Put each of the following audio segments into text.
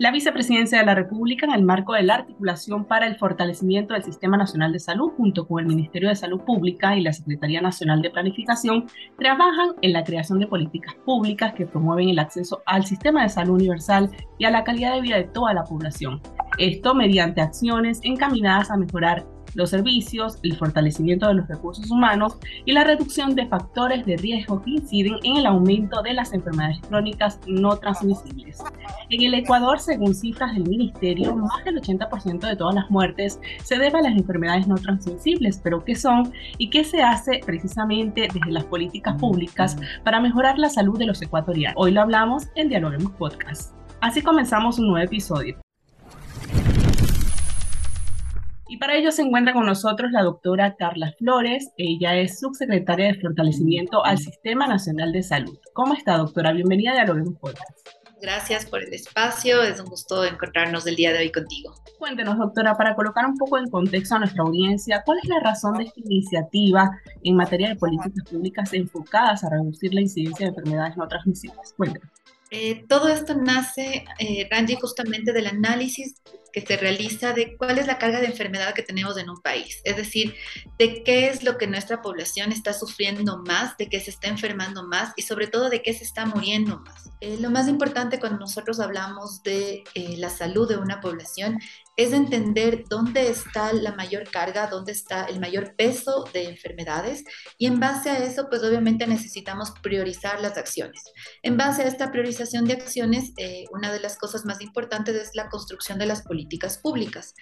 La Vicepresidencia de la República, en el marco de la articulación para el fortalecimiento del Sistema Nacional de Salud, junto con el Ministerio de Salud Pública y la Secretaría Nacional de Planificación, trabajan en la creación de políticas públicas que promueven el acceso al sistema de salud universal y a la calidad de vida de toda la población. Esto mediante acciones encaminadas a mejorar los servicios, el fortalecimiento de los recursos humanos y la reducción de factores de riesgo que inciden en el aumento de las enfermedades crónicas no transmisibles. En el Ecuador, según cifras del Ministerio, más del 80% de todas las muertes se debe a las enfermedades no transmisibles, pero ¿qué son y qué se hace precisamente desde las políticas públicas para mejorar la salud de los ecuatorianos? Hoy lo hablamos en Dialoguemos Podcast. Así comenzamos un nuevo episodio. Y para ello se encuentra con nosotros la doctora Carla Flores. Ella es subsecretaria de Fortalecimiento al Sistema Nacional de Salud. ¿Cómo está, doctora? Bienvenida a Dialoguemos Podcast. Gracias por el espacio, es un gusto encontrarnos el día de hoy contigo. Cuéntenos, doctora, para colocar un poco en contexto a nuestra audiencia, ¿cuál es la razón de esta iniciativa en materia de políticas públicas enfocadas a reducir la incidencia de enfermedades no transmisibles? Cuéntenos. Eh, todo esto nace, eh, justamente del análisis que se realiza de cuál es la carga de enfermedad que tenemos en un país, es decir, de qué es lo que nuestra población está sufriendo más, de qué se está enfermando más y sobre todo de qué se está muriendo más. Eh, lo más importante cuando nosotros hablamos de eh, la salud de una población es entender dónde está la mayor carga, dónde está el mayor peso de enfermedades y en base a eso, pues obviamente necesitamos priorizar las acciones. En base a esta priorización de acciones, eh, una de las cosas más importantes es la construcción de las políticas públicas.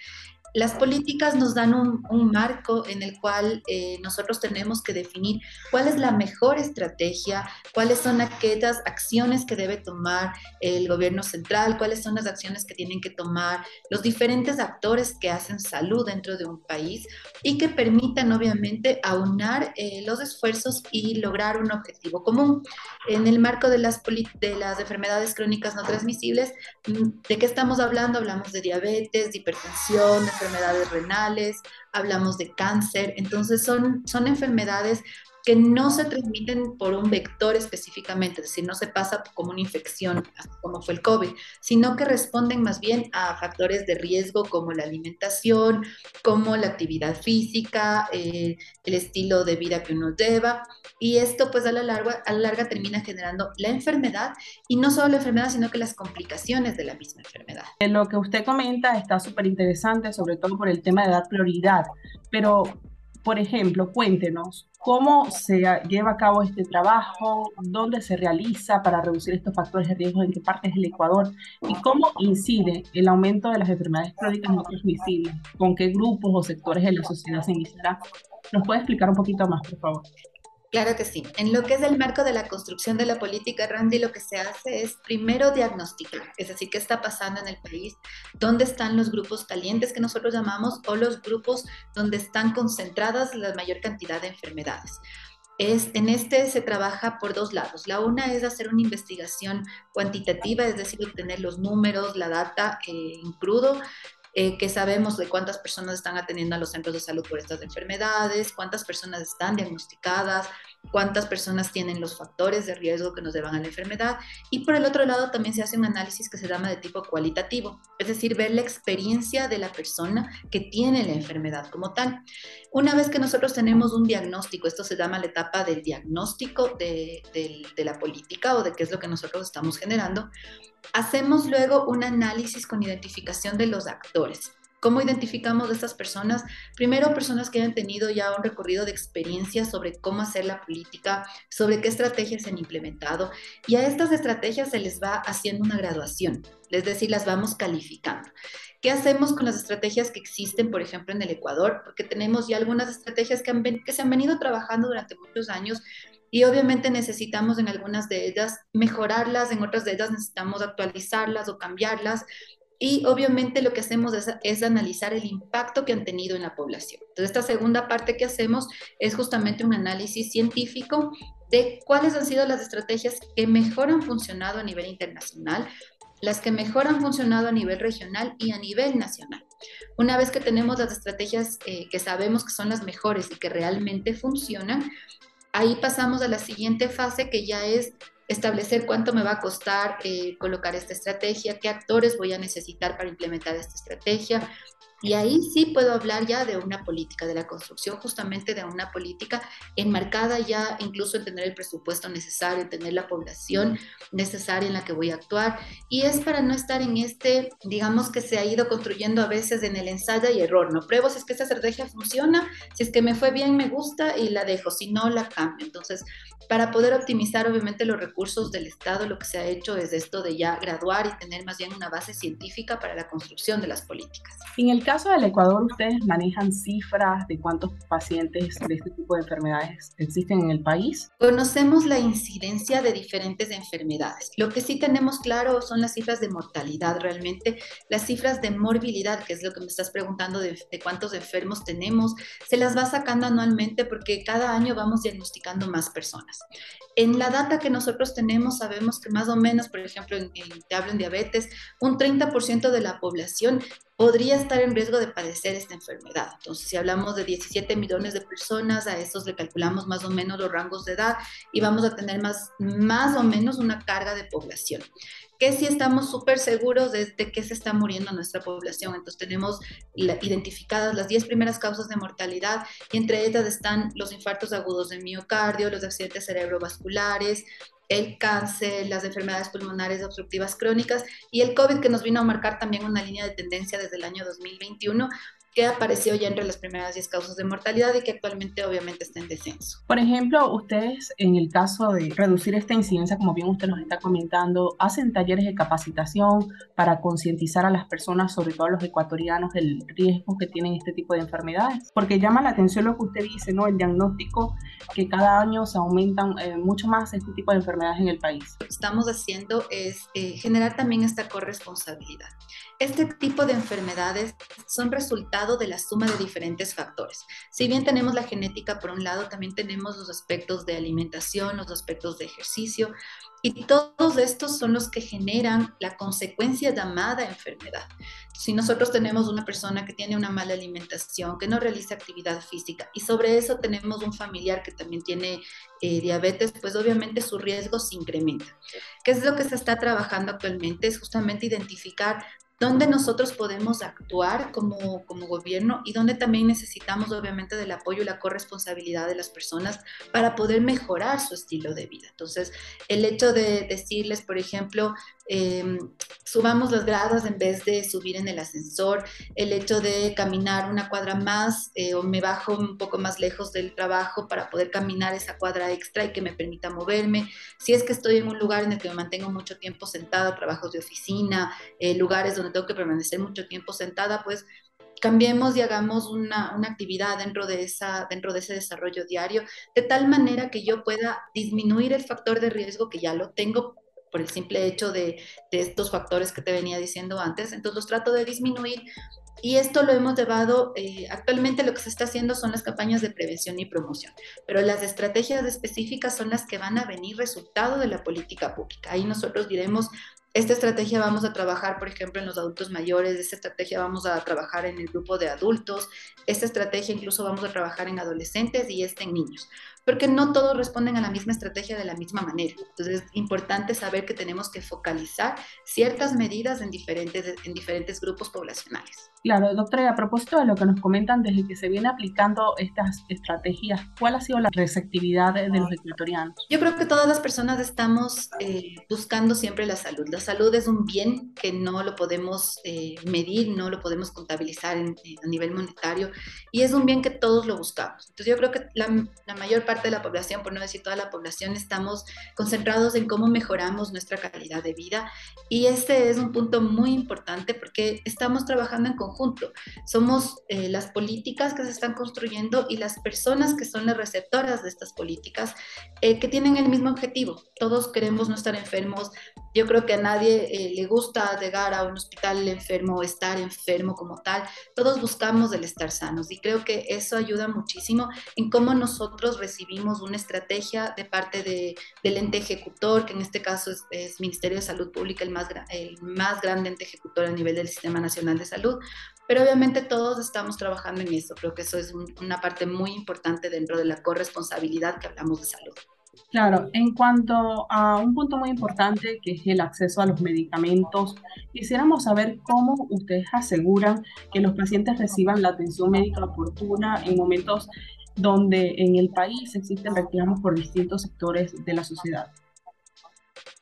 Las políticas nos dan un, marco en el cual eh, nosotros tenemos que definir cuál es la mejor estrategia, cuáles son aquellas acciones que debe tomar el gobierno central, cuáles son las acciones que tienen que tomar los diferentes actores que hacen salud dentro de un país y que permitan obviamente aunar eh, los esfuerzos y lograr un objetivo común. En el marco de las, de las enfermedades crónicas no transmisibles, mm, ¿de qué estamos hablando? Hablamos de diabetes, de hipertensión, enfermedades renales, hablamos de cáncer, entonces son, son enfermedades que no se transmiten por un vector específicamente, es decir, no se pasa como una infección, como fue el COVID, sino que responden más bien a factores de riesgo como la alimentación, como la actividad física, eh, el estilo de vida que uno lleva, y esto pues a la, larga, a la larga termina generando la enfermedad, y no solo la enfermedad, sino que las complicaciones de la misma enfermedad. Lo que usted comenta está súper interesante, sobre todo por el tema de dar prioridad, pero por ejemplo, cuéntenos cómo se lleva a cabo este trabajo, dónde se realiza para reducir estos factores de riesgo, en qué partes del Ecuador y cómo incide el aumento de las enfermedades crónicas no transmisibles, con qué grupos o sectores de la sociedad se iniciará. ¿Nos puede explicar un poquito más, por favor? Claro que sí. En lo que es el marco de la construcción de la política, Randy, lo que se hace es primero diagnosticar, es decir, qué está pasando en el país, dónde están los grupos calientes que nosotros llamamos o los grupos donde están concentradas la mayor cantidad de enfermedades. Es, en este se trabaja por dos lados. La una es hacer una investigación cuantitativa, es decir, obtener los números, la data eh, en crudo, eh, que sabemos de cuántas personas están atendiendo a los centros de salud por estas enfermedades, cuántas personas están diagnosticadas, cuántas personas tienen los factores de riesgo que nos llevan a la enfermedad. Y por el otro lado también se hace un análisis que se llama de tipo cualitativo, es decir, ver la experiencia de la persona que tiene la enfermedad como tal. Una vez que nosotros tenemos un diagnóstico, esto se llama la etapa del diagnóstico de, la política o de qué es lo que nosotros estamos generando, hacemos luego un análisis con identificación de los actores. ¿Cómo identificamos a estas personas? Primero, personas que hayan tenido ya un recorrido de experiencia sobre cómo hacer la política, sobre qué estrategias se han implementado. Y a estas estrategias se les va haciendo una graduación, es decir, las vamos calificando. ¿Qué hacemos con las estrategias que existen, por ejemplo, en el Ecuador? Porque tenemos ya algunas estrategias que, han, que se han venido trabajando durante muchos años y obviamente necesitamos en algunas de ellas mejorarlas, en otras de ellas necesitamos actualizarlas o cambiarlas. Y obviamente lo que hacemos es, analizar el impacto que han tenido en la población. Entonces, esta segunda parte que hacemos es justamente un análisis científico de cuáles han sido las estrategias que mejor han funcionado a nivel internacional, las que mejor han funcionado a nivel regional y a nivel nacional. Una vez que tenemos las estrategias eh, que sabemos que son las mejores y que realmente funcionan, ahí pasamos a la siguiente fase que ya es establecer cuánto me va a costar eh, colocar esta estrategia, qué actores voy a necesitar para implementar esta estrategia, y ahí sí puedo hablar ya de una política, de la construcción justamente de una política enmarcada ya incluso en tener el presupuesto necesario, en tener la población necesaria en la que voy a actuar. Y es para no estar en este, digamos que se ha ido construyendo a veces en el ensayo y error. No pruebo si es que esta estrategia funciona, si es que me fue bien, me gusta y la dejo, si no, la cambio. Entonces, para poder optimizar obviamente los recursos del Estado, lo que se ha hecho es esto de ya graduar y tener más bien una base científica para la construcción de las políticas. En el caso del Ecuador, ¿ustedes manejan cifras de cuántos pacientes de este tipo de enfermedades existen en el país? Conocemos la incidencia de diferentes enfermedades. Lo que sí tenemos claro son las cifras de mortalidad realmente, las cifras de morbilidad, que es lo que me estás preguntando de, de cuántos enfermos tenemos, se las va sacando anualmente porque cada año vamos diagnosticando más personas. En la data que nosotros tenemos, sabemos que más o menos, por ejemplo, en, te hablo en diabetes, un 30% de la población podría estar en riesgo de padecer esta enfermedad. Entonces, si hablamos de 17 millones de personas, a esos le calculamos más o menos los rangos de edad y vamos a tener más, más o menos una carga de población que si estamos súper seguros de, de, que se está muriendo nuestra población. Entonces tenemos identificadas las 10 primeras causas de mortalidad y entre ellas están los infartos agudos de miocardio, los accidentes cerebrovasculares, el cáncer, las enfermedades pulmonares obstructivas crónicas y el COVID que nos vino a marcar también una línea de tendencia desde el año 2021 que apareció ya entre las primeras 10 causas de mortalidad y que actualmente obviamente está en descenso. Por ejemplo, ustedes en el caso de reducir esta incidencia, como bien usted nos está comentando, hacen talleres de capacitación para concientizar a las personas, sobre todo a los ecuatorianos, del riesgo que tienen este tipo de enfermedades. Porque llama la atención lo que usted dice, ¿no? El diagnóstico que cada año se aumentan eh, mucho más este tipo de enfermedades en el país. Lo que estamos haciendo es eh, generar también esta corresponsabilidad. Este tipo de enfermedades son de la suma de diferentes factores. Si bien tenemos la genética por un lado, también tenemos los aspectos de alimentación, los aspectos de ejercicio, y todos estos son los que generan la consecuencia llamada enfermedad. Si nosotros tenemos una persona que tiene una mala alimentación, que no realiza actividad física y sobre eso tenemos un familiar que también tiene eh, diabetes, pues obviamente su riesgo se incrementa. ¿Qué es lo que se está trabajando actualmente? Es justamente identificar dónde nosotros podemos actuar como, como gobierno y dónde también necesitamos obviamente del apoyo y la corresponsabilidad de las personas para poder mejorar su estilo de vida. Entonces, el hecho de decirles, por ejemplo, Em, subamos las gradas en vez de subir en el ascensor, el hecho de caminar una cuadra más eh, o me bajo un poco más lejos del trabajo para poder caminar esa cuadra extra y que me permita moverme. Si es que estoy en un lugar en el que me mantengo mucho tiempo sentada, trabajos de oficina, eh, lugares donde tengo que permanecer mucho tiempo sentada, pues cambiemos y hagamos una, una, actividad dentro de, esa, dentro de ese desarrollo diario, de tal manera que yo pueda disminuir el factor de riesgo que ya lo tengo por el simple hecho de, estos factores que te venía diciendo antes. Entonces los trato de disminuir y esto lo hemos llevado, eh, actualmente lo que se está haciendo son las campañas de prevención y promoción, pero las estrategias específicas son las que van a venir resultado de la política pública. Ahí nosotros diremos, esta estrategia vamos a trabajar, por ejemplo, en los adultos mayores, esta estrategia vamos a trabajar en el grupo de adultos, esta estrategia incluso vamos a trabajar en adolescentes y esta en niños porque no todos responden a la misma estrategia de la misma manera. Entonces es importante saber que tenemos que focalizar ciertas medidas en diferentes, en diferentes grupos poblacionales. Claro, doctora, a propósito de lo que nos comentan desde que se viene aplicando estas estrategias, ¿cuál ha sido la receptividad de, los ecuatorianos? Yo creo que todas las personas estamos eh, buscando siempre la salud. La salud es un bien que no lo podemos eh, medir, no lo podemos contabilizar a nivel monetario y es un bien que todos lo buscamos. Entonces yo creo que la, la, mayor parte de la población, por no decir toda la población, estamos concentrados en cómo mejoramos nuestra calidad de vida y este es un punto muy importante porque estamos trabajando en conjunto. Somos eh, las políticas que se están construyendo y las personas que son las receptoras de estas políticas eh, que tienen el mismo objetivo. Todos queremos no estar enfermos. Yo creo que a nadie eh, le gusta llegar a un hospital enfermo o estar enfermo como tal. Todos buscamos el estar sanos y creo que eso ayuda muchísimo en cómo nosotros recibimos una estrategia de parte de, del ente ejecutor, que en este caso es, es Ministerio de Salud Pública, el más, el más grande ente ejecutor a nivel del Sistema Nacional de Salud, pero obviamente todos estamos trabajando en eso. Creo que eso es una parte muy importante dentro de la corresponsabilidad que hablamos de salud. Claro, en cuanto a un punto muy importante que es el acceso a los medicamentos, quisiéramos saber cómo ustedes aseguran que los pacientes reciban la atención médica oportuna en momentos donde en el país existen reclamos por distintos sectores de la sociedad.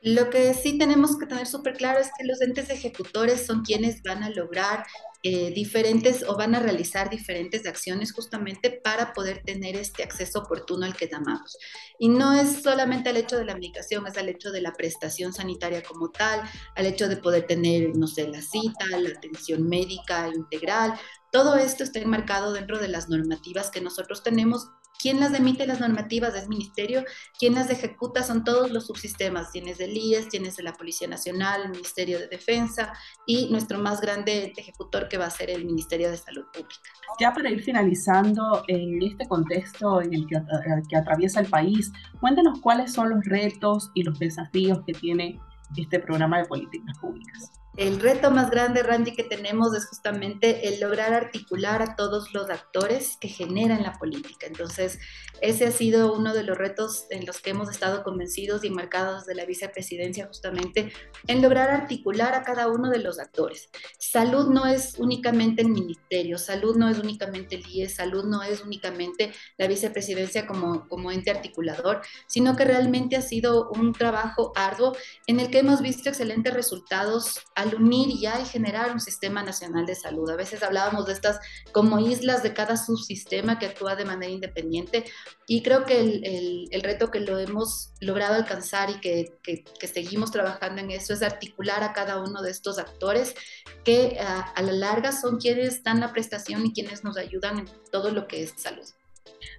Lo que sí tenemos que tener súper claro es que los entes ejecutores son quienes van a lograr eh, diferentes o van a realizar diferentes acciones justamente para poder tener este acceso oportuno al que llamamos. Y no es solamente el hecho de la medicación, es el hecho de la prestación sanitaria como tal, al hecho de poder tener, no sé, la cita, la atención médica integral. Todo esto está enmarcado dentro de las normativas que nosotros tenemos ¿Quién las emite las normativas es Ministerio, ¿Quién las ejecuta son todos los subsistemas, tienes del IES, tienes de la Policía Nacional, el Ministerio de Defensa y nuestro más grande ejecutor que va a ser el Ministerio de Salud Pública. Ya para ir finalizando en este contexto en el que, que atraviesa el país, cuéntanos cuáles son los retos y los desafíos que tiene este programa de políticas públicas el reto más grande, Randy, que tenemos es justamente el lograr articular a todos los actores que generan la política. Entonces, ese ha sido uno de los retos en los que hemos estado convencidos y marcados de la vicepresidencia, justamente en lograr articular a cada uno de los actores. Salud no es únicamente el ministerio, salud no es únicamente el IES, salud no es únicamente la vicepresidencia como, como ente articulador, sino que realmente ha sido un trabajo arduo en el que hemos visto excelentes resultados al unir ya y generar un sistema nacional de salud. A veces hablábamos de estas como islas de cada subsistema que actúa de manera independiente y creo que el, el, reto que lo hemos logrado alcanzar y que, que, seguimos trabajando en eso es articular a cada uno de estos actores que a, a la larga son quienes dan la prestación y quienes nos ayudan en todo lo que es salud.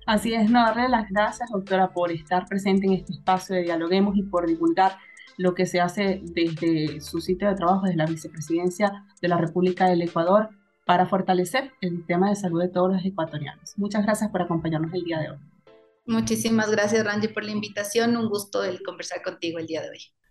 Así es, no darle las gracias, doctora, por estar presente en este espacio de Dialoguemos y por divulgar lo que se hace desde su sitio de trabajo, desde la vicepresidencia de la República del Ecuador, para fortalecer el sistema de salud de todos los ecuatorianos. Muchas gracias por acompañarnos el día de hoy. Muchísimas gracias, Randy, por la invitación. Un gusto el conversar contigo el día de hoy.